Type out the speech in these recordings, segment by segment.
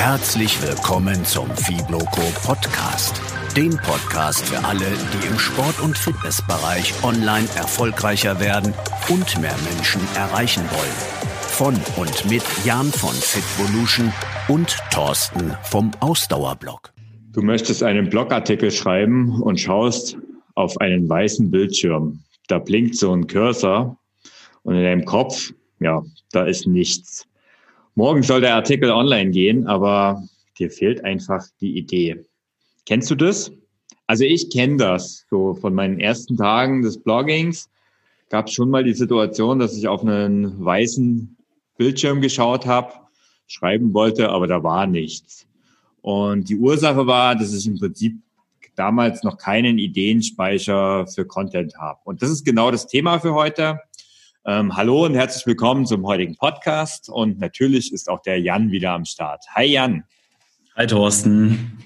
Herzlich willkommen zum Fibloco Podcast. Dem Podcast für alle, die im Sport- und Fitnessbereich online erfolgreicher werden und mehr Menschen erreichen wollen. Von und mit Jan von Fitvolution und Thorsten vom Ausdauerblog. Du möchtest einen Blogartikel schreiben und schaust auf einen weißen Bildschirm. Da blinkt so ein Cursor und in deinem Kopf, ja, da ist nichts. Morgen soll der Artikel online gehen, aber dir fehlt einfach die Idee. Kennst du das? Also ich kenne das. So von meinen ersten Tagen des Bloggings gab es schon mal die Situation, dass ich auf einen weißen Bildschirm geschaut habe, schreiben wollte, aber da war nichts. Und die Ursache war, dass ich im Prinzip damals noch keinen Ideenspeicher für Content habe. Und das ist genau das Thema für heute. Ähm, hallo und herzlich willkommen zum heutigen Podcast. Und natürlich ist auch der Jan wieder am Start. Hi Jan. Hi Thorsten.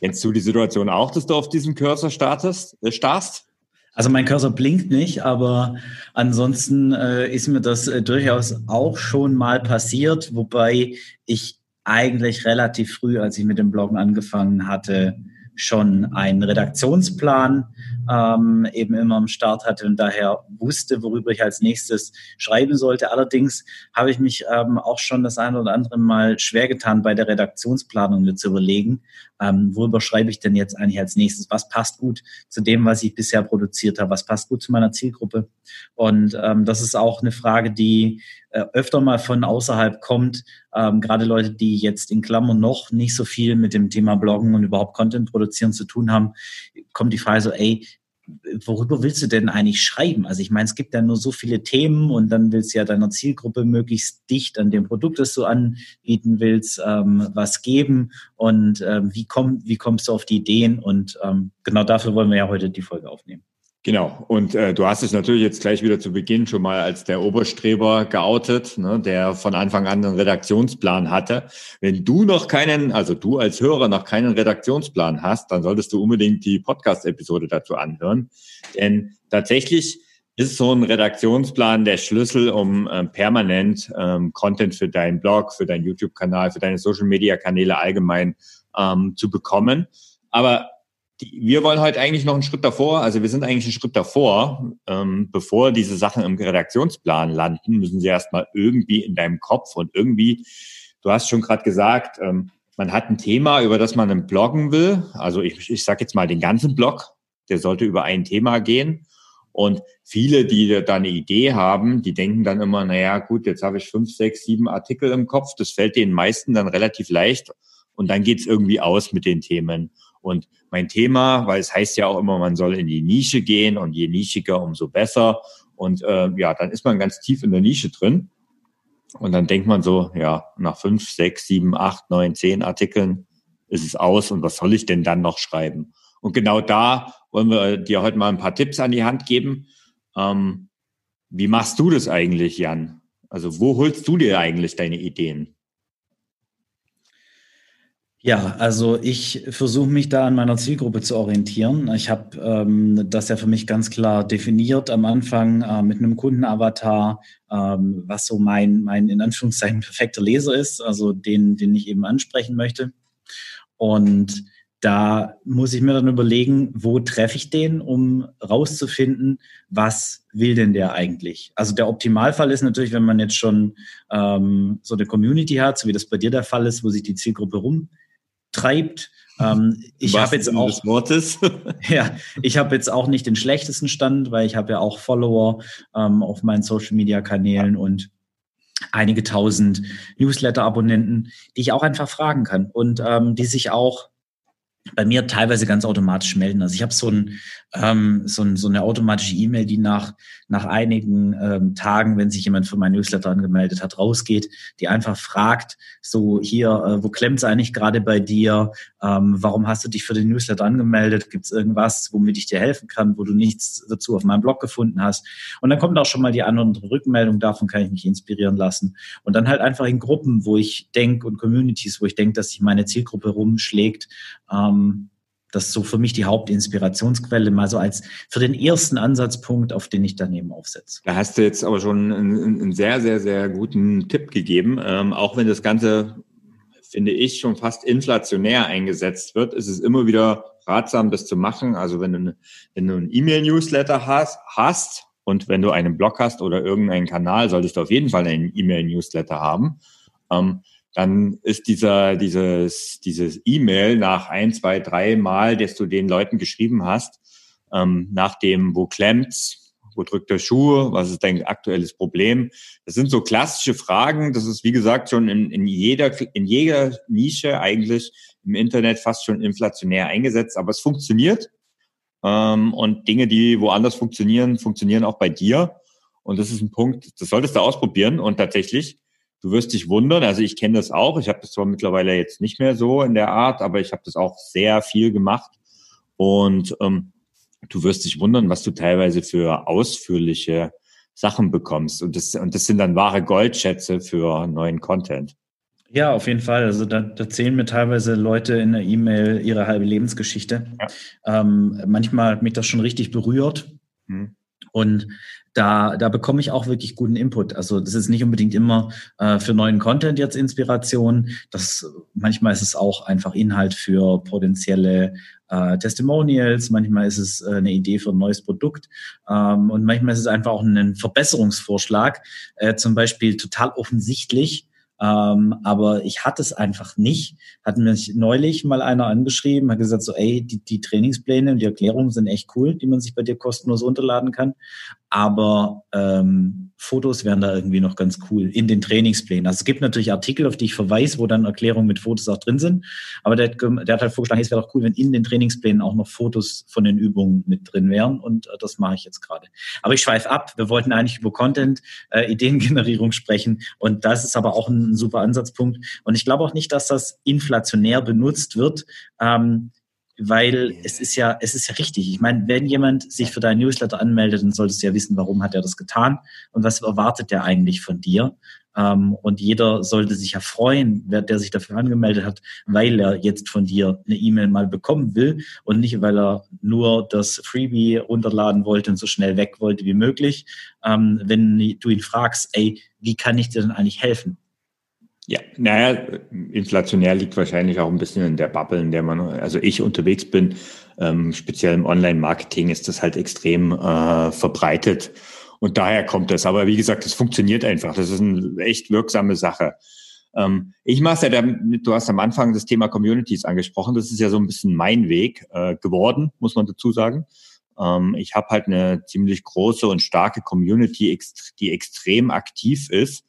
Kennst du die Situation auch, dass du auf diesem Cursor startest, äh, starrst? Also mein Cursor blinkt nicht, aber ansonsten äh, ist mir das äh, durchaus auch schon mal passiert, wobei ich eigentlich relativ früh, als ich mit dem Bloggen angefangen hatte, schon einen Redaktionsplan ähm, eben immer am Start hatte und daher wusste, worüber ich als nächstes schreiben sollte. Allerdings habe ich mich ähm, auch schon das eine oder andere Mal schwer getan, bei der Redaktionsplanung mir zu überlegen, ähm, worüber schreibe ich denn jetzt eigentlich als nächstes? Was passt gut zu dem, was ich bisher produziert habe? Was passt gut zu meiner Zielgruppe? Und ähm, das ist auch eine Frage, die äh, öfter mal von außerhalb kommt. Ähm, gerade Leute, die jetzt in Klammern noch nicht so viel mit dem Thema Bloggen und überhaupt Content produzieren zu tun haben, kommt die Frage so, ey, worüber willst du denn eigentlich schreiben? Also ich meine, es gibt ja nur so viele Themen und dann willst du ja deiner Zielgruppe möglichst dicht an dem Produkt, das du anbieten willst, ähm, was geben und ähm, wie, komm, wie kommst du auf die Ideen und ähm, genau dafür wollen wir ja heute die Folge aufnehmen. Genau. Und äh, du hast es natürlich jetzt gleich wieder zu Beginn schon mal als der Oberstreber geoutet, ne, der von Anfang an einen Redaktionsplan hatte. Wenn du noch keinen, also du als Hörer noch keinen Redaktionsplan hast, dann solltest du unbedingt die Podcast-Episode dazu anhören. Denn tatsächlich ist so ein Redaktionsplan der Schlüssel, um ähm, permanent ähm, Content für deinen Blog, für deinen YouTube-Kanal, für deine Social-Media-Kanäle allgemein ähm, zu bekommen. Aber die, wir wollen heute eigentlich noch einen Schritt davor, also wir sind eigentlich einen Schritt davor, ähm, bevor diese Sachen im Redaktionsplan landen, müssen sie erstmal irgendwie in deinem Kopf und irgendwie, du hast schon gerade gesagt, ähm, man hat ein Thema, über das man bloggen will. Also ich, ich sage jetzt mal den ganzen Blog, der sollte über ein Thema gehen. Und viele, die da eine Idee haben, die denken dann immer, naja, gut, jetzt habe ich fünf, sechs, sieben Artikel im Kopf. Das fällt den meisten dann relativ leicht. Und dann geht's irgendwie aus mit den Themen. Und mein Thema, weil es heißt ja auch immer, man soll in die Nische gehen und je nischiger, umso besser. Und äh, ja, dann ist man ganz tief in der Nische drin. Und dann denkt man so, ja, nach fünf, sechs, sieben, acht, neun, zehn Artikeln ist es aus und was soll ich denn dann noch schreiben? Und genau da wollen wir dir heute mal ein paar Tipps an die Hand geben. Ähm, wie machst du das eigentlich, Jan? Also wo holst du dir eigentlich deine Ideen? Ja, also ich versuche mich da an meiner Zielgruppe zu orientieren. Ich habe ähm, das ja für mich ganz klar definiert am Anfang äh, mit einem Kundenavatar, ähm, was so mein, mein in Anführungszeichen perfekter Leser ist, also den, den ich eben ansprechen möchte. Und da muss ich mir dann überlegen, wo treffe ich den, um rauszufinden, was will denn der eigentlich? Also der Optimalfall ist natürlich, wenn man jetzt schon ähm, so eine Community hat, so wie das bei dir der Fall ist, wo sich die Zielgruppe rum treibt. Ähm, ich habe jetzt auch Wortes. ja, ich habe jetzt auch nicht den schlechtesten Stand, weil ich habe ja auch Follower ähm, auf meinen Social Media Kanälen und einige tausend Newsletter-Abonnenten, die ich auch einfach fragen kann und ähm, die sich auch bei mir teilweise ganz automatisch melden. Also ich habe so, ein, ähm, so, ein, so eine automatische E-Mail, die nach, nach einigen ähm, Tagen, wenn sich jemand für mein Newsletter angemeldet hat, rausgeht, die einfach fragt, so hier, äh, wo klemmt's eigentlich gerade bei dir? Ähm, warum hast du dich für den Newsletter angemeldet? Gibt's irgendwas, womit ich dir helfen kann, wo du nichts dazu auf meinem Blog gefunden hast? Und dann kommt auch schon mal die andere Rückmeldung, davon kann ich mich inspirieren lassen. Und dann halt einfach in Gruppen, wo ich denke und Communities, wo ich denke, dass sich meine Zielgruppe rumschlägt, ähm, das ist so für mich die Hauptinspirationsquelle, mal so als für den ersten Ansatzpunkt, auf den ich daneben aufsetze. Da hast du jetzt aber schon einen, einen sehr, sehr, sehr guten Tipp gegeben. Ähm, auch wenn das Ganze finde ich, schon fast inflationär eingesetzt wird, ist es immer wieder ratsam, das zu machen. Also wenn du, wenn du ein E-Mail-Newsletter hast, hast und wenn du einen Blog hast oder irgendeinen Kanal, solltest du auf jeden Fall einen E-Mail-Newsletter haben. Ähm, dann ist dieser, dieses, dieses E-Mail nach ein, zwei, drei Mal, dass du den Leuten geschrieben hast, ähm, nach dem, wo klemmt's, wo drückt der Schuh, was ist dein aktuelles Problem? Das sind so klassische Fragen. Das ist, wie gesagt, schon in, in jeder, in jeder Nische eigentlich im Internet fast schon inflationär eingesetzt, aber es funktioniert. Ähm, und Dinge, die woanders funktionieren, funktionieren auch bei dir. Und das ist ein Punkt, das solltest du ausprobieren. Und tatsächlich, du wirst dich wundern. Also ich kenne das auch. Ich habe das zwar mittlerweile jetzt nicht mehr so in der Art, aber ich habe das auch sehr viel gemacht. Und ähm, du wirst dich wundern, was du teilweise für ausführliche Sachen bekommst. Und das, und das sind dann wahre Goldschätze für neuen Content. Ja, auf jeden Fall. Also da, da zählen mir teilweise Leute in der E-Mail ihre halbe Lebensgeschichte. Ja. Ähm, manchmal hat mich das schon richtig berührt. Hm. Und da, da bekomme ich auch wirklich guten Input. Also das ist nicht unbedingt immer äh, für neuen Content jetzt Inspiration. Das manchmal ist es auch einfach Inhalt für potenzielle äh, Testimonials. Manchmal ist es äh, eine Idee für ein neues Produkt ähm, und manchmal ist es einfach auch ein Verbesserungsvorschlag. Äh, zum Beispiel total offensichtlich ähm, aber ich hatte es einfach nicht. Hat mich neulich mal einer angeschrieben, hat gesagt so, ey, die, die Trainingspläne und die Erklärungen sind echt cool, die man sich bei dir kostenlos runterladen kann. Aber ähm, Fotos wären da irgendwie noch ganz cool in den Trainingsplänen. Also es gibt natürlich Artikel, auf die ich verweise, wo dann Erklärungen mit Fotos auch drin sind. Aber der, der hat halt vorgeschlagen, es wäre doch cool, wenn in den Trainingsplänen auch noch Fotos von den Übungen mit drin wären. Und äh, das mache ich jetzt gerade. Aber ich schweife ab. Wir wollten eigentlich über Content, äh, Ideengenerierung sprechen. Und das ist aber auch ein, ein super Ansatzpunkt. Und ich glaube auch nicht, dass das inflationär benutzt wird. Ähm, weil es ist ja, es ist ja richtig. Ich meine, wenn jemand sich für deinen Newsletter anmeldet, dann solltest du ja wissen, warum hat er das getan und was erwartet er eigentlich von dir. Ähm, und jeder sollte sich ja freuen, wer der sich dafür angemeldet hat, weil er jetzt von dir eine E-Mail mal bekommen will und nicht, weil er nur das Freebie runterladen wollte und so schnell weg wollte wie möglich. Ähm, wenn du ihn fragst, ey, wie kann ich dir denn eigentlich helfen? Ja, naja, inflationär liegt wahrscheinlich auch ein bisschen in der Bubble, in der man, also ich unterwegs bin. Ähm, speziell im Online-Marketing ist das halt extrem äh, verbreitet. Und daher kommt das. Aber wie gesagt, es funktioniert einfach. Das ist eine echt wirksame Sache. Ähm, ich mache ja damit, du hast am Anfang das Thema Communities angesprochen. Das ist ja so ein bisschen mein Weg äh, geworden, muss man dazu sagen. Ähm, ich habe halt eine ziemlich große und starke Community, die extrem aktiv ist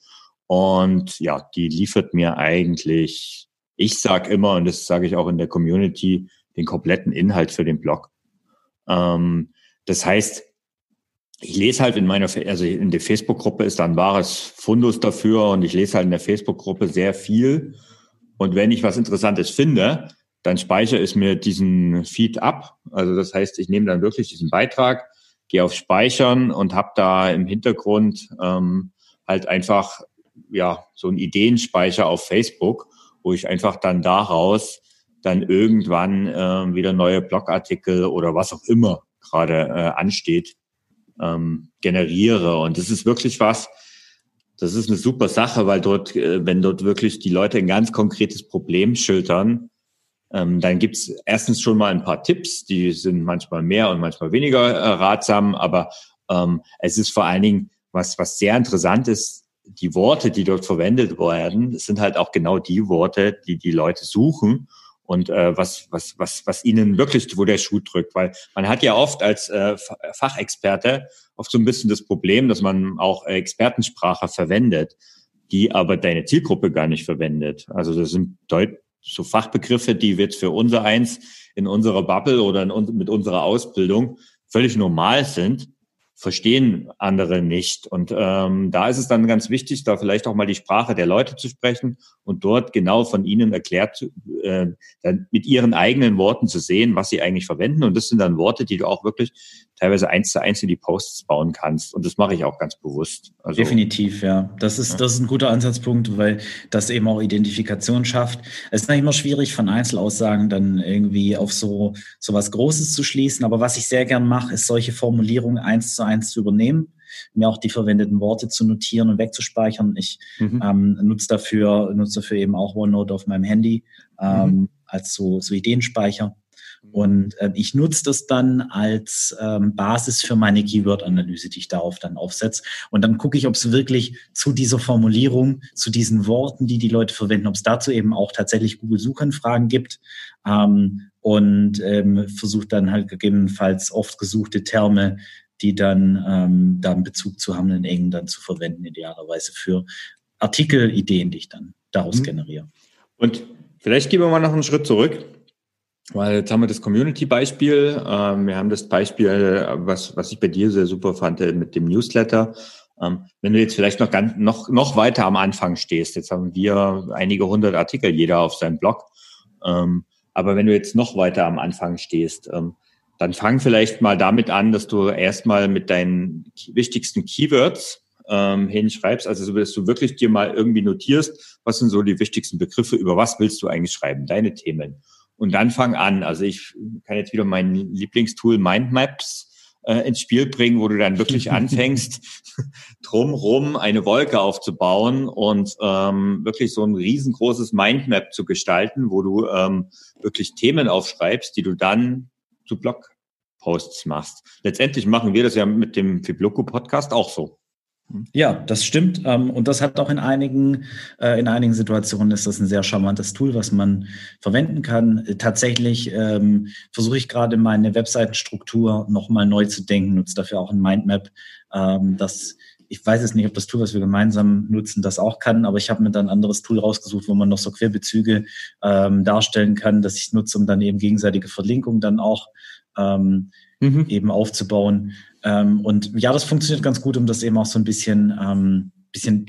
und ja, die liefert mir eigentlich, ich sage immer, und das sage ich auch in der Community, den kompletten Inhalt für den Blog. Ähm, das heißt, ich lese halt in meiner, also in der Facebook-Gruppe ist da ein wahres Fundus dafür und ich lese halt in der Facebook-Gruppe sehr viel. Und wenn ich was Interessantes finde, dann speichere ich mir diesen Feed ab. Also das heißt, ich nehme dann wirklich diesen Beitrag, gehe auf Speichern und habe da im Hintergrund ähm, halt einfach ja, so ein Ideenspeicher auf Facebook, wo ich einfach dann daraus dann irgendwann äh, wieder neue Blogartikel oder was auch immer gerade äh, ansteht, ähm, generiere. Und das ist wirklich was, das ist eine super Sache, weil dort, äh, wenn dort wirklich die Leute ein ganz konkretes Problem schildern, ähm, dann gibt's erstens schon mal ein paar Tipps, die sind manchmal mehr und manchmal weniger äh, ratsam, aber ähm, es ist vor allen Dingen was, was sehr interessant ist, die Worte, die dort verwendet werden, sind halt auch genau die Worte, die die Leute suchen und äh, was, was, was, was ihnen wirklich, wo der Schuh drückt. Weil man hat ja oft als äh, Fachexperte oft so ein bisschen das Problem, dass man auch Expertensprache verwendet, die aber deine Zielgruppe gar nicht verwendet. Also das sind deut so Fachbegriffe, die jetzt für unser eins in unserer Bubble oder in, mit unserer Ausbildung völlig normal sind verstehen andere nicht. Und ähm, da ist es dann ganz wichtig, da vielleicht auch mal die Sprache der Leute zu sprechen und dort genau von ihnen erklärt, äh, dann mit ihren eigenen Worten zu sehen, was sie eigentlich verwenden. Und das sind dann Worte, die du auch wirklich teilweise eins zu eins in die Posts bauen kannst. Und das mache ich auch ganz bewusst. Also, Definitiv, ja. Das ist, ja. das ist ein guter Ansatzpunkt, weil das eben auch Identifikation schafft. Es ist nicht immer schwierig, von Einzelaussagen dann irgendwie auf so, so was Großes zu schließen. Aber was ich sehr gern mache, ist solche Formulierungen eins zu eins zu übernehmen mir auch die verwendeten Worte zu notieren und wegzuspeichern. Ich mhm. ähm, nutze dafür, nutze dafür eben auch OneNote auf meinem Handy ähm, mhm. als so, so Ideenspeicher. Und äh, ich nutze das dann als ähm, Basis für meine Keyword-Analyse, die ich darauf dann aufsetze. Und dann gucke ich, ob es wirklich zu dieser Formulierung, zu diesen Worten, die die Leute verwenden, ob es dazu eben auch tatsächlich Google-Suchanfragen gibt. Ähm, und ähm, versuche dann halt gegebenenfalls oft gesuchte Terme, die dann ähm, da einen Bezug zu haben, in eng dann zu verwenden, idealerweise für Artikelideen, die ich dann daraus mhm. generiere. Und vielleicht gehen wir mal noch einen Schritt zurück. Weil jetzt haben wir das Community-Beispiel. Ähm, wir haben das Beispiel, was, was ich bei dir sehr super fand, äh, mit dem Newsletter. Ähm, wenn du jetzt vielleicht noch, ganz, noch, noch weiter am Anfang stehst, jetzt haben wir einige hundert Artikel jeder auf seinem Blog. Ähm, aber wenn du jetzt noch weiter am Anfang stehst, ähm, dann fang vielleicht mal damit an, dass du erstmal mit deinen wichtigsten Keywords ähm, hinschreibst, also so, dass du wirklich dir mal irgendwie notierst, was sind so die wichtigsten Begriffe, über was willst du eigentlich schreiben, deine Themen. Und dann fang an. Also ich kann jetzt wieder mein Lieblingstool Mindmaps äh, ins Spiel bringen, wo du dann wirklich anfängst, drumrum eine Wolke aufzubauen und ähm, wirklich so ein riesengroßes Mindmap zu gestalten, wo du ähm, wirklich Themen aufschreibst, die du dann zu Blogposts machst. Letztendlich machen wir das ja mit dem Fibloco Podcast auch so. Ja, das stimmt. Ähm, und das hat auch in einigen, äh, in einigen Situationen ist das ein sehr charmantes Tool, was man verwenden kann. Tatsächlich ähm, versuche ich gerade meine Webseitenstruktur nochmal neu zu denken, nutze dafür auch ein Mindmap, ähm, das ich weiß jetzt nicht, ob das Tool, was wir gemeinsam nutzen, das auch kann, aber ich habe mir dann ein anderes Tool rausgesucht, wo man noch so Querbezüge ähm, darstellen kann, dass ich nutze, um dann eben gegenseitige Verlinkungen dann auch ähm, mhm. eben aufzubauen. Ähm, und ja, das funktioniert ganz gut, um das eben auch so ein bisschen, ähm, bisschen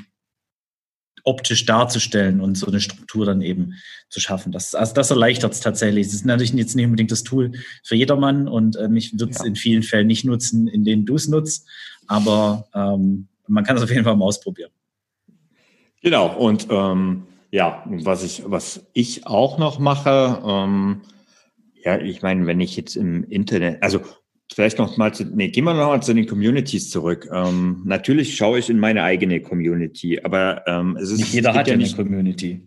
optisch darzustellen und so eine Struktur dann eben zu schaffen. Das, also das erleichtert es tatsächlich. Es ist natürlich jetzt nicht unbedingt das Tool für jedermann und ähm, ich würde es ja. in vielen Fällen nicht nutzen, in denen du es nutzt, aber ähm, man kann es auf jeden Fall mal ausprobieren. Genau, und ähm, ja, was ich, was ich auch noch mache, ähm, ja, ich meine, wenn ich jetzt im Internet, also Vielleicht noch mal zu, nee, gehen wir noch mal zu den Communities zurück. Ähm, natürlich schaue ich in meine eigene Community, aber ähm, es ist nicht jeder hat ja eine Community.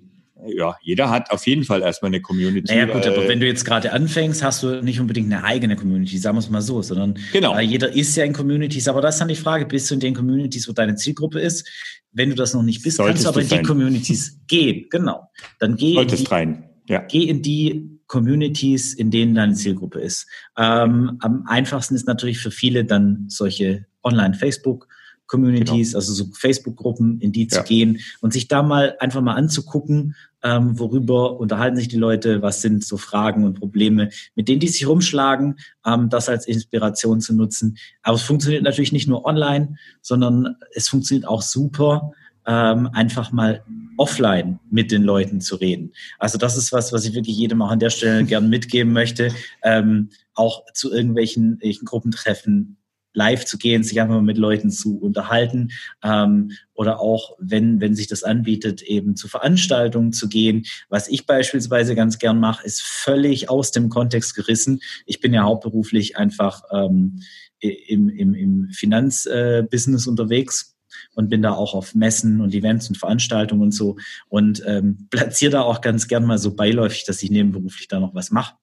Ja, jeder hat auf jeden Fall erstmal eine Community. Naja gut, aber wenn du jetzt gerade anfängst, hast du nicht unbedingt eine eigene Community, sagen wir es mal so, sondern genau. jeder ist ja in Communities. Aber das ist dann die Frage, bist du in den Communities, wo deine Zielgruppe ist? Wenn du das noch nicht bist, Solltest kannst du aber in die Communities gehen. Genau. Dann geh Solltest rein. Ja. Geh in die Communities, in denen deine Zielgruppe ist. Ähm, am einfachsten ist natürlich für viele dann solche Online-Facebook- Communities, genau. also so Facebook-Gruppen, in die zu ja. gehen und sich da mal einfach mal anzugucken, ähm, worüber unterhalten sich die Leute, was sind so Fragen und Probleme, mit denen die sich rumschlagen, ähm, das als Inspiration zu nutzen. Aber es funktioniert natürlich nicht nur online, sondern es funktioniert auch super, ähm, einfach mal offline mit den Leuten zu reden. Also das ist was, was ich wirklich jedem auch an der Stelle gern mitgeben möchte. Ähm, auch zu irgendwelchen, irgendwelchen Gruppentreffen live zu gehen, sich einfach mal mit Leuten zu unterhalten ähm, oder auch, wenn, wenn sich das anbietet, eben zu Veranstaltungen zu gehen. Was ich beispielsweise ganz gern mache, ist völlig aus dem Kontext gerissen. Ich bin ja hauptberuflich einfach ähm, im, im, im Finanzbusiness äh, unterwegs und bin da auch auf Messen und Events und Veranstaltungen und so und ähm, platziere da auch ganz gern mal so beiläufig, dass ich nebenberuflich da noch was mache.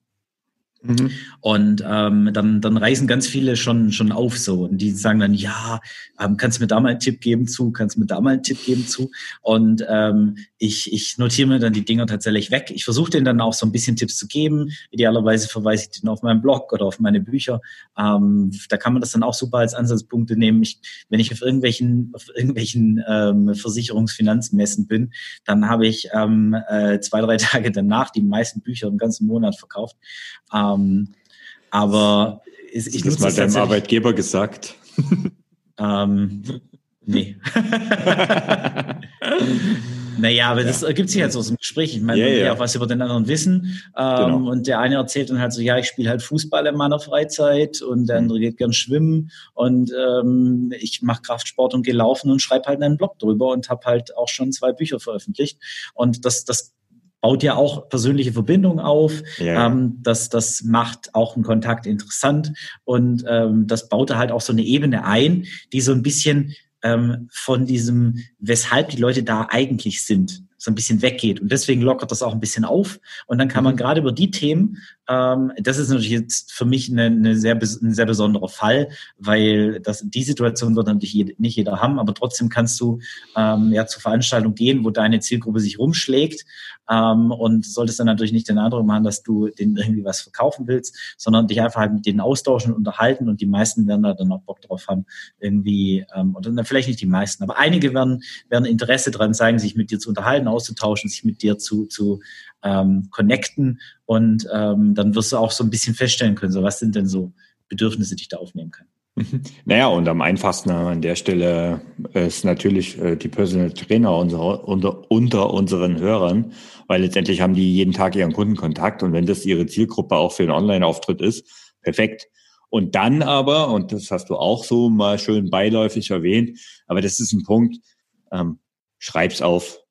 Mhm. Und ähm, dann, dann reisen ganz viele schon, schon auf so. Und die sagen dann, ja, ähm, kannst du mir da mal einen Tipp geben zu, kannst du mir da mal einen Tipp geben zu. Und ähm, ich, ich notiere mir dann die Dinger tatsächlich weg. Ich versuche denen dann auch so ein bisschen Tipps zu geben. Idealerweise verweise ich den auf meinen Blog oder auf meine Bücher. Ähm, da kann man das dann auch super als Ansatzpunkte nehmen. Ich, wenn ich auf irgendwelchen, auf irgendwelchen ähm, Versicherungsfinanzmessen bin, dann habe ich ähm, äh, zwei, drei Tage danach die meisten Bücher im ganzen Monat verkauft. Ähm, ähm, aber ich, ich das mal deinem Arbeitgeber gesagt. Ähm, nee. naja, aber ja. das ergibt sich halt so aus dem Gespräch. Ich meine, yeah, man will ja auch was über den anderen wissen. Ähm, genau. Und der eine erzählt dann halt so, ja, ich spiele halt Fußball in meiner Freizeit und der andere geht gern schwimmen und ähm, ich mache Kraftsport und gehe laufen und schreibe halt einen Blog drüber und habe halt auch schon zwei Bücher veröffentlicht. Und das, das baut ja auch persönliche Verbindungen auf. Ja. Ähm, das, das macht auch einen Kontakt interessant und ähm, das baut da halt auch so eine Ebene ein, die so ein bisschen ähm, von diesem, weshalb die Leute da eigentlich sind, so ein bisschen weggeht. Und deswegen lockert das auch ein bisschen auf. Und dann kann man mhm. gerade über die Themen, ähm, das ist natürlich jetzt für mich eine, eine sehr, ein sehr besonderer Fall, weil das, die Situation wird natürlich nicht jeder haben, aber trotzdem kannst du ähm, ja zur Veranstaltung gehen, wo deine Zielgruppe sich rumschlägt ähm, und solltest dann natürlich nicht den Eindruck machen, dass du denen irgendwie was verkaufen willst, sondern dich einfach halt mit denen austauschen und unterhalten und die meisten werden da dann auch Bock drauf haben, irgendwie, ähm, oder vielleicht nicht die meisten, aber einige werden, werden Interesse dran zeigen, sich mit dir zu unterhalten, auszutauschen, sich mit dir zu, zu ähm, connecten und ähm, dann wirst du auch so ein bisschen feststellen können, so was sind denn so Bedürfnisse, die ich da aufnehmen kann. Naja, und am einfachsten an der Stelle ist natürlich äh, die Personal Trainer unserer, unter, unter unseren Hörern, weil letztendlich haben die jeden Tag ihren Kundenkontakt und wenn das ihre Zielgruppe auch für einen Online-Auftritt ist, perfekt. Und dann aber, und das hast du auch so mal schön beiläufig erwähnt, aber das ist ein Punkt, ähm, schreib's auf.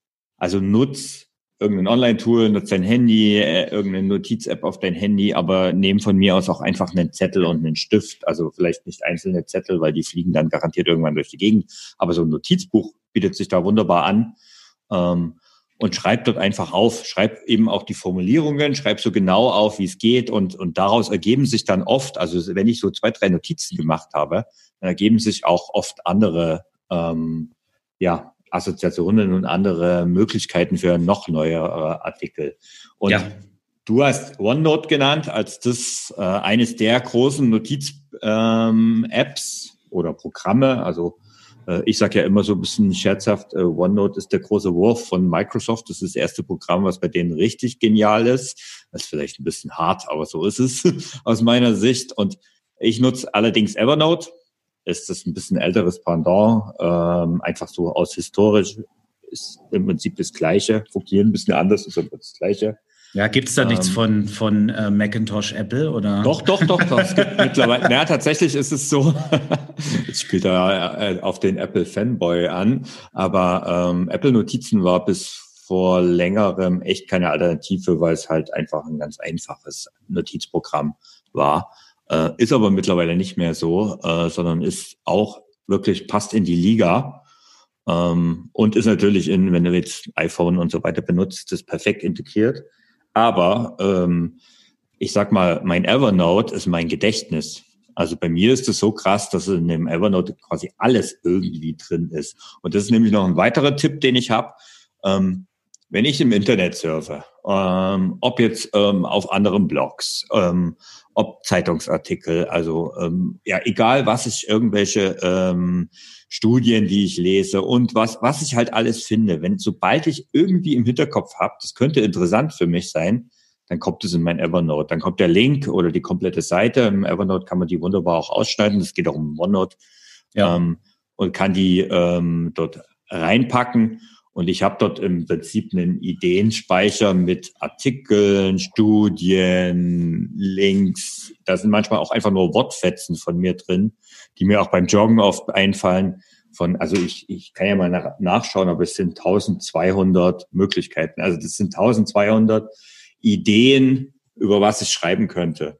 Also nutz irgendein Online-Tool, nutz dein Handy, äh, irgendeine Notiz-App auf dein Handy, aber nehm von mir aus auch einfach einen Zettel und einen Stift. Also vielleicht nicht einzelne Zettel, weil die fliegen dann garantiert irgendwann durch die Gegend. Aber so ein Notizbuch bietet sich da wunderbar an. Ähm, und schreib dort einfach auf. Schreib eben auch die Formulierungen, schreib so genau auf, wie es geht. Und, und daraus ergeben sich dann oft, also wenn ich so zwei, drei Notizen gemacht habe, dann ergeben sich auch oft andere ähm, ja, Assoziationen und andere Möglichkeiten für noch neuere Artikel. Und ja. du hast OneNote genannt als das äh, eines der großen Notiz-Apps ähm, oder Programme. Also äh, ich sage ja immer so ein bisschen scherzhaft, äh, OneNote ist der große Wurf von Microsoft. Das ist das erste Programm, was bei denen richtig genial ist. Das ist vielleicht ein bisschen hart, aber so ist es aus meiner Sicht. Und ich nutze allerdings Evernote ist das ein bisschen älteres Pendant, ähm, einfach so aus historisch ist im Prinzip das Gleiche, funktioniert ein bisschen anders, ist aber das Gleiche. Ja, gibt es da ähm, nichts von, von äh, Macintosh Apple oder? Doch, doch, doch, doch. Es gibt mittlerweile. Naja, tatsächlich ist es so, jetzt spielt er äh, auf den Apple Fanboy an, aber ähm, Apple Notizen war bis vor längerem echt keine Alternative, weil es halt einfach ein ganz einfaches Notizprogramm war. Äh, ist aber mittlerweile nicht mehr so, äh, sondern ist auch wirklich passt in die Liga. Ähm, und ist natürlich in, wenn du jetzt iPhone und so weiter benutzt, ist perfekt integriert. Aber ähm, ich sag mal, mein Evernote ist mein Gedächtnis. Also bei mir ist es so krass, dass in dem Evernote quasi alles irgendwie drin ist. Und das ist nämlich noch ein weiterer Tipp, den ich habe. Ähm, wenn ich im Internet surfe, ähm, ob jetzt ähm, auf anderen Blogs, ähm, ob Zeitungsartikel, also ähm, ja, egal was ich irgendwelche ähm, Studien, die ich lese und was, was ich halt alles finde, wenn sobald ich irgendwie im Hinterkopf habe, das könnte interessant für mich sein, dann kommt es in mein Evernote. Dann kommt der Link oder die komplette Seite. Im Evernote kann man die wunderbar auch ausschneiden. Das geht auch um OneNote. Ja. Ähm, und kann die ähm, dort reinpacken. Und ich habe dort im Prinzip einen Ideenspeicher mit Artikeln, Studien, Links. Da sind manchmal auch einfach nur Wortfetzen von mir drin, die mir auch beim Joggen oft einfallen. Von, also ich, ich kann ja mal nach, nachschauen, aber es sind 1200 Möglichkeiten. Also das sind 1200 Ideen, über was ich schreiben könnte.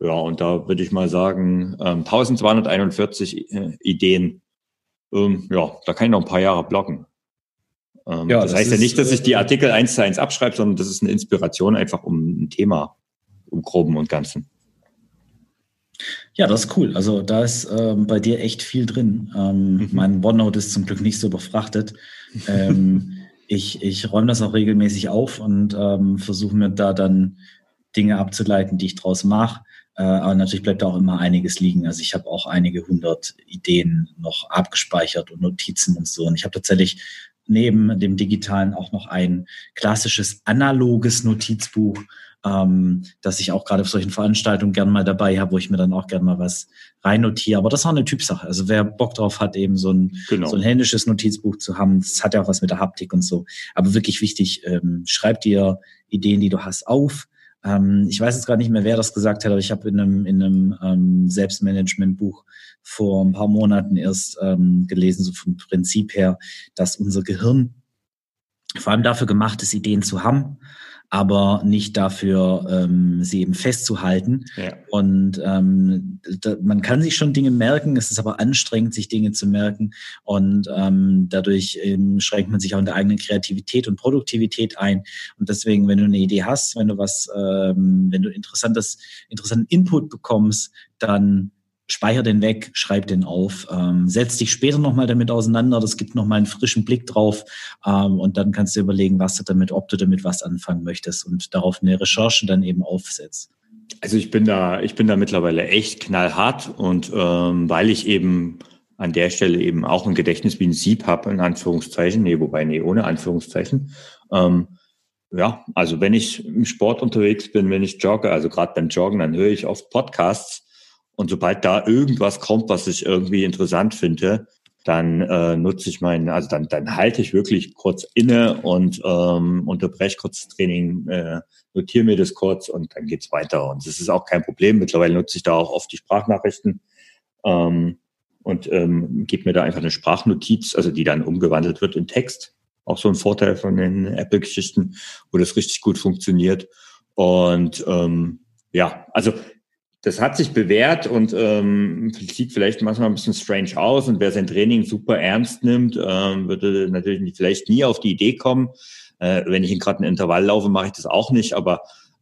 Ja, und da würde ich mal sagen, ähm, 1241 äh, Ideen. Ähm, ja, da kann ich noch ein paar Jahre blocken. Ähm, ja, das, das heißt ja nicht, dass ich die äh, Artikel eins zu eins abschreibe, sondern das ist eine Inspiration einfach um ein Thema, um Groben und Ganzen. Ja, das ist cool. Also da ist ähm, bei dir echt viel drin. Ähm, mhm. Mein OneNote ist zum Glück nicht so überfrachtet. Ähm, ich ich räume das auch regelmäßig auf und ähm, versuche mir da dann Dinge abzuleiten, die ich draus mache. Äh, aber natürlich bleibt da auch immer einiges liegen. Also ich habe auch einige hundert Ideen noch abgespeichert und Notizen und so. Und ich habe tatsächlich neben dem digitalen auch noch ein klassisches analoges Notizbuch, ähm, das ich auch gerade auf solchen Veranstaltungen gern mal dabei habe, wo ich mir dann auch gern mal was reinnotiere. Aber das ist auch eine Typsache. Also wer Bock drauf hat, eben so ein, genau. so ein händisches Notizbuch zu haben, das hat ja auch was mit der Haptik und so. Aber wirklich wichtig, ähm, schreib dir Ideen, die du hast, auf. Ähm, ich weiß jetzt gar nicht mehr, wer das gesagt hat, aber ich habe in einem, in einem ähm, Selbstmanagement-Buch vor ein paar Monaten erst ähm, gelesen, so vom Prinzip her, dass unser Gehirn vor allem dafür gemacht ist, Ideen zu haben aber nicht dafür, ähm, sie eben festzuhalten. Ja. Und ähm, da, man kann sich schon Dinge merken, es ist aber anstrengend, sich Dinge zu merken. Und ähm, dadurch ähm, schränkt man sich auch in der eigenen Kreativität und Produktivität ein. Und deswegen, wenn du eine Idee hast, wenn du was, ähm, wenn du interessantes, interessanten Input bekommst, dann speicher den weg, schreib den auf, ähm, setz dich später nochmal damit auseinander, das gibt nochmal einen frischen Blick drauf ähm, und dann kannst du überlegen, was du damit, ob du damit was anfangen möchtest und darauf eine Recherche dann eben aufsetzt. Also ich bin da, ich bin da mittlerweile echt knallhart und ähm, weil ich eben an der Stelle eben auch ein Gedächtnis wie ein Sieb habe, in Anführungszeichen, nee, wobei, nee, ohne Anführungszeichen. Ähm, ja, also wenn ich im Sport unterwegs bin, wenn ich jogge, also gerade beim Joggen, dann höre ich oft Podcasts und sobald da irgendwas kommt, was ich irgendwie interessant finde, dann äh, nutze ich meinen, also dann, dann halte ich wirklich kurz inne und ähm, unterbreche kurz das Training, äh, notiere mir das kurz und dann geht's weiter. Und das ist auch kein Problem. Mittlerweile nutze ich da auch oft die Sprachnachrichten ähm, und ähm, gebe mir da einfach eine Sprachnotiz, also die dann umgewandelt wird in Text. Auch so ein Vorteil von den Apple-Geschichten, wo das richtig gut funktioniert. Und ähm, ja, also das hat sich bewährt und ähm, sieht vielleicht manchmal ein bisschen strange aus. Und wer sein Training super ernst nimmt, ähm, würde natürlich vielleicht nie auf die Idee kommen. Äh, wenn ich in gerade einen Intervall laufe, mache ich das auch nicht, aber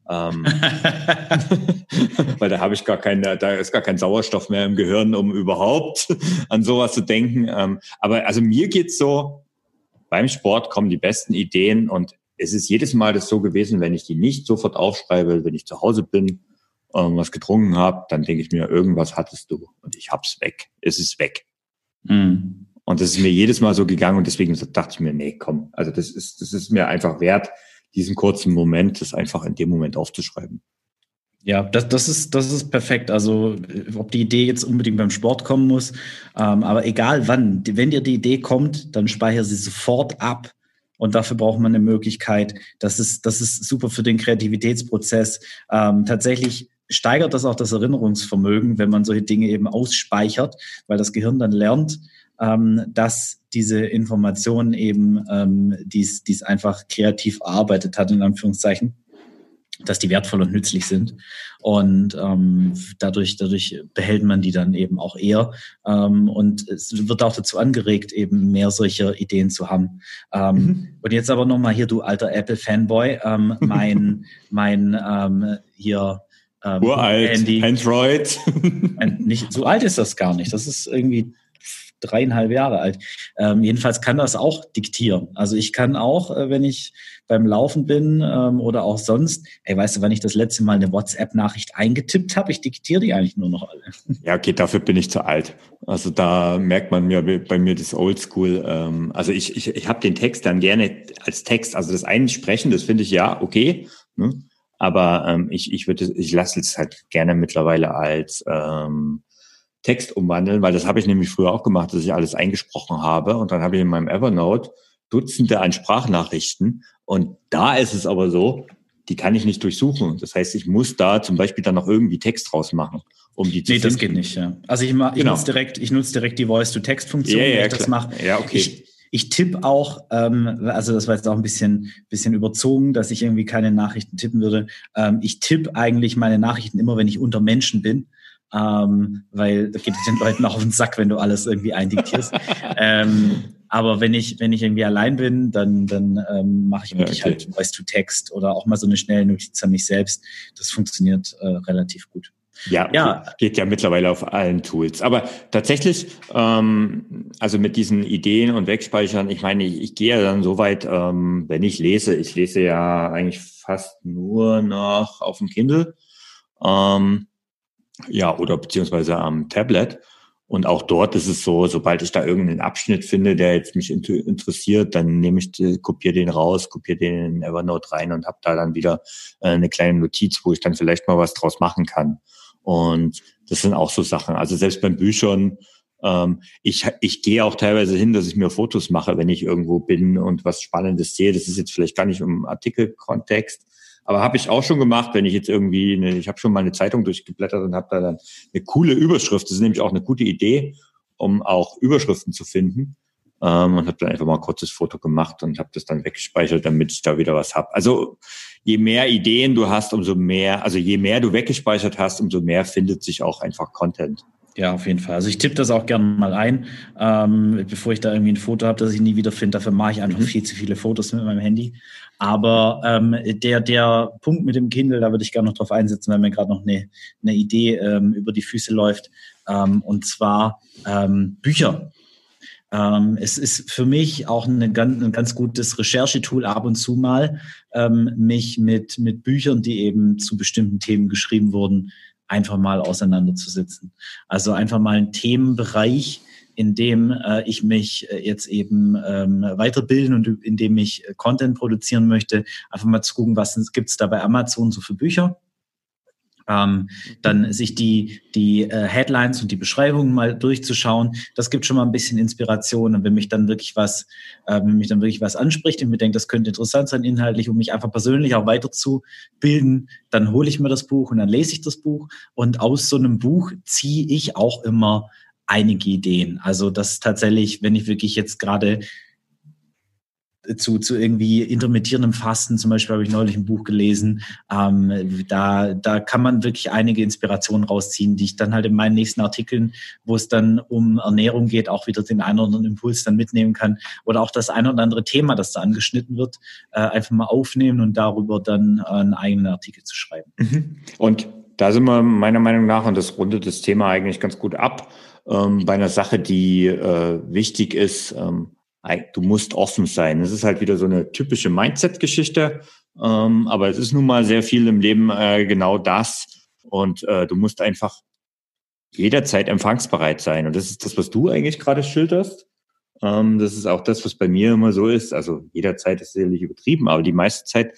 ähm, weil da habe ich gar keine, da ist gar kein Sauerstoff mehr im Gehirn, um überhaupt an sowas zu denken. Ähm, aber also mir geht's so, beim Sport kommen die besten Ideen und es ist jedes Mal das so gewesen, wenn ich die nicht sofort aufschreibe, wenn ich zu Hause bin ähm, was getrunken habe, dann denke ich mir, irgendwas hattest du und ich hab's weg. Es ist weg. Mhm. Und das ist mir jedes Mal so gegangen und deswegen dachte ich mir, nee, komm, also das ist, das ist mir einfach wert, diesen kurzen Moment, das einfach in dem Moment aufzuschreiben. Ja, das, das, ist, das ist perfekt. Also, ob die Idee jetzt unbedingt beim Sport kommen muss, ähm, aber egal wann, wenn dir die Idee kommt, dann speichere sie sofort ab. Und dafür braucht man eine Möglichkeit. Das ist, das ist super für den Kreativitätsprozess. Ähm, tatsächlich steigert das auch das Erinnerungsvermögen, wenn man solche Dinge eben ausspeichert, weil das Gehirn dann lernt, ähm, dass diese Informationen eben, ähm, dies, dies einfach kreativ erarbeitet hat, in Anführungszeichen, dass die wertvoll und nützlich sind. Und ähm, dadurch, dadurch behält man die dann eben auch eher. Ähm, und es wird auch dazu angeregt, eben mehr solcher Ideen zu haben. Ähm, mhm. Und jetzt aber nochmal hier, du alter Apple-Fanboy, ähm, mein, mein ähm, hier ähm, Uralt, Handy. Android. nicht, so alt ist das gar nicht. Das ist irgendwie dreieinhalb Jahre alt. Ähm, jedenfalls kann das auch diktieren. Also ich kann auch, äh, wenn ich beim Laufen bin ähm, oder auch sonst, ey, weißt du, wann ich das letzte Mal eine WhatsApp-Nachricht eingetippt habe? Ich diktiere die eigentlich nur noch alle. Ja, okay, dafür bin ich zu alt. Also da merkt man mir bei mir das Oldschool. Ähm, also ich, ich, ich habe den Text dann gerne als Text. Also das Einsprechen, das finde ich ja okay. Ne? Aber ähm, ich, ich würde, ich lasse es halt gerne mittlerweile als ähm, Text umwandeln, weil das habe ich nämlich früher auch gemacht, dass ich alles eingesprochen habe und dann habe ich in meinem Evernote Dutzende an Sprachnachrichten und da ist es aber so, die kann ich nicht durchsuchen. Das heißt, ich muss da zum Beispiel dann noch irgendwie Text draus machen, um die zu Nee, finden. das geht nicht, ja. Also ich, ich genau. nutze direkt, ich nutze direkt die Voice-to-Text-Funktion, ja, ja, wenn ich das mache. Ja, okay. Ich, ich tippe auch, ähm, also das war jetzt auch ein bisschen, bisschen überzogen, dass ich irgendwie keine Nachrichten tippen würde. Ähm, ich tippe eigentlich meine Nachrichten immer, wenn ich unter Menschen bin. Ähm, weil da geht es den Leuten auch auf den Sack, wenn du alles irgendwie eindiktierst. ähm, aber wenn ich, wenn ich irgendwie allein bin, dann, dann ähm, mache ich wirklich ja, okay. halt Voice-to-Text oder auch mal so eine schnelle Notiz an mich selbst. Das funktioniert äh, relativ gut. Ja, ja, geht ja mittlerweile auf allen Tools. Aber tatsächlich, ähm, also mit diesen Ideen und Wegspeichern, ich meine, ich, ich gehe ja dann so weit, ähm, wenn ich lese, ich lese ja eigentlich fast nur noch auf dem Kindle, ähm, ja, oder beziehungsweise am Tablet. Und auch dort ist es so, sobald ich da irgendeinen Abschnitt finde, der jetzt mich interessiert, dann nehme ich, äh, kopiere den raus, kopiere den in Evernote rein und habe da dann wieder äh, eine kleine Notiz, wo ich dann vielleicht mal was draus machen kann. Und das sind auch so Sachen. Also selbst beim Büchern, ähm, ich, ich gehe auch teilweise hin, dass ich mir Fotos mache, wenn ich irgendwo bin und was Spannendes sehe. Das ist jetzt vielleicht gar nicht im Artikelkontext, aber habe ich auch schon gemacht, wenn ich jetzt irgendwie, eine, ich habe schon mal eine Zeitung durchgeblättert und habe da dann eine coole Überschrift. Das ist nämlich auch eine gute Idee, um auch Überschriften zu finden. Ähm, und habe dann einfach mal ein kurzes Foto gemacht und habe das dann weggespeichert, damit ich da wieder was hab. Also je mehr Ideen du hast, umso mehr, also je mehr du weggespeichert hast, umso mehr findet sich auch einfach Content. Ja, auf jeden Fall. Also ich tippe das auch gerne mal ein, ähm, bevor ich da irgendwie ein Foto habe, das ich nie wieder finde. Dafür mache ich einfach mhm. viel zu viele Fotos mit meinem Handy. Aber ähm, der, der Punkt mit dem Kindle, da würde ich gerne noch drauf einsetzen, weil mir gerade noch eine, eine Idee ähm, über die Füße läuft. Ähm, und zwar ähm, Bücher. Ähm, es ist für mich auch eine ein ganz gutes Recherchetool ab und zu mal, ähm, mich mit, mit Büchern, die eben zu bestimmten Themen geschrieben wurden, einfach mal auseinanderzusetzen. Also einfach mal einen Themenbereich, in dem äh, ich mich äh, jetzt eben ähm, weiterbilden und in dem ich äh, Content produzieren möchte, einfach mal zu gucken, was gibt es da bei Amazon so für Bücher ähm, dann sich die, die äh, Headlines und die Beschreibungen mal durchzuschauen, das gibt schon mal ein bisschen Inspiration. Und wenn mich dann wirklich was, äh, wenn mich dann wirklich was anspricht und mir denkt, das könnte interessant sein inhaltlich, um mich einfach persönlich auch weiterzubilden, dann hole ich mir das Buch und dann lese ich das Buch. Und aus so einem Buch ziehe ich auch immer einige Ideen. Also das tatsächlich, wenn ich wirklich jetzt gerade zu, zu irgendwie intermittierendem Fasten, zum Beispiel habe ich neulich ein Buch gelesen, ähm, da, da kann man wirklich einige Inspirationen rausziehen, die ich dann halt in meinen nächsten Artikeln, wo es dann um Ernährung geht, auch wieder den einen oder anderen Impuls dann mitnehmen kann oder auch das ein oder andere Thema, das da angeschnitten wird, äh, einfach mal aufnehmen und darüber dann einen eigenen Artikel zu schreiben. Mhm. Und da sind wir meiner Meinung nach, und das rundet das Thema eigentlich ganz gut ab, ähm, bei einer Sache, die äh, wichtig ist, ähm, du musst offen sein. Es ist halt wieder so eine typische Mindset-Geschichte, ähm, aber es ist nun mal sehr viel im Leben äh, genau das. Und äh, du musst einfach jederzeit empfangsbereit sein. Und das ist das, was du eigentlich gerade schilderst. Ähm, das ist auch das, was bei mir immer so ist. Also jederzeit ist sicherlich übertrieben, aber die meiste Zeit,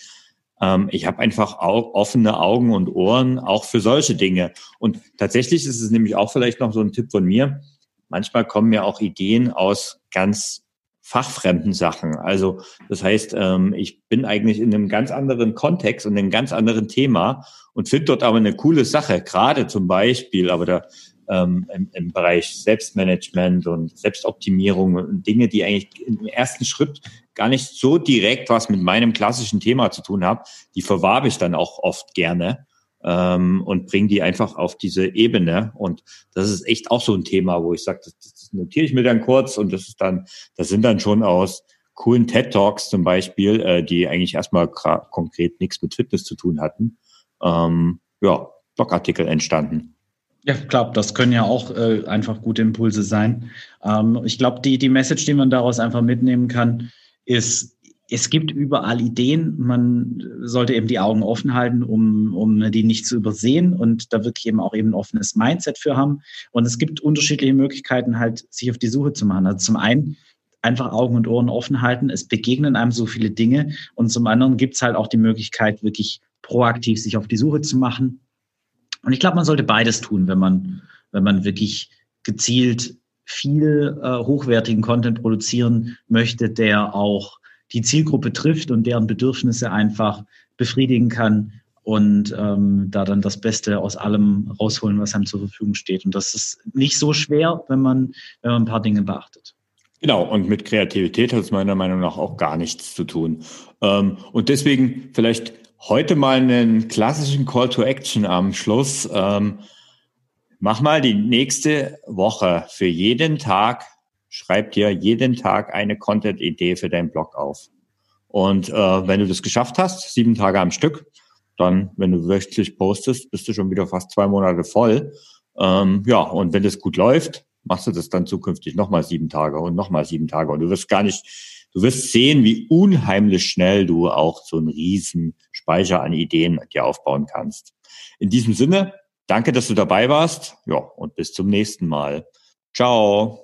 ähm, ich habe einfach auch offene Augen und Ohren auch für solche Dinge. Und tatsächlich ist es nämlich auch vielleicht noch so ein Tipp von mir. Manchmal kommen mir auch Ideen aus ganz fachfremden Sachen. Also das heißt, ähm, ich bin eigentlich in einem ganz anderen Kontext und einem ganz anderen Thema und finde dort aber eine coole Sache, gerade zum Beispiel, aber da ähm, im, im Bereich Selbstmanagement und Selbstoptimierung und Dinge, die eigentlich im ersten Schritt gar nicht so direkt was mit meinem klassischen Thema zu tun haben, die verwarbe ich dann auch oft gerne ähm, und bringe die einfach auf diese Ebene. Und das ist echt auch so ein Thema, wo ich sage, das, notiere ich mir dann kurz und das ist dann, das sind dann schon aus coolen TED Talks zum Beispiel, äh, die eigentlich erstmal konkret nichts mit Fitness zu tun hatten, ähm, ja, Blogartikel entstanden. Ja, klar, das können ja auch äh, einfach gute Impulse sein. Ähm, ich glaube, die, die Message, die man daraus einfach mitnehmen kann, ist, es gibt überall Ideen. Man sollte eben die Augen offen halten, um, um die nicht zu übersehen und da wirklich eben auch eben ein offenes Mindset für haben. Und es gibt unterschiedliche Möglichkeiten, halt sich auf die Suche zu machen. Also zum einen einfach Augen und Ohren offen halten. Es begegnen einem so viele Dinge. Und zum anderen gibt es halt auch die Möglichkeit, wirklich proaktiv sich auf die Suche zu machen. Und ich glaube, man sollte beides tun, wenn man, wenn man wirklich gezielt viel äh, hochwertigen Content produzieren möchte, der auch die Zielgruppe trifft und deren Bedürfnisse einfach befriedigen kann und ähm, da dann das Beste aus allem rausholen, was einem zur Verfügung steht. Und das ist nicht so schwer, wenn man, wenn man ein paar Dinge beachtet. Genau, und mit Kreativität hat es meiner Meinung nach auch gar nichts zu tun. Ähm, und deswegen vielleicht heute mal einen klassischen Call to Action am Schluss. Ähm, mach mal die nächste Woche für jeden Tag schreib dir jeden Tag eine Content-Idee für deinen Blog auf. Und äh, wenn du das geschafft hast, sieben Tage am Stück, dann, wenn du wöchentlich postest, bist du schon wieder fast zwei Monate voll. Ähm, ja, und wenn das gut läuft, machst du das dann zukünftig nochmal sieben Tage und nochmal sieben Tage. Und du wirst gar nicht, du wirst sehen, wie unheimlich schnell du auch so einen riesen Speicher an Ideen dir aufbauen kannst. In diesem Sinne, danke, dass du dabei warst. Ja, und bis zum nächsten Mal. Ciao.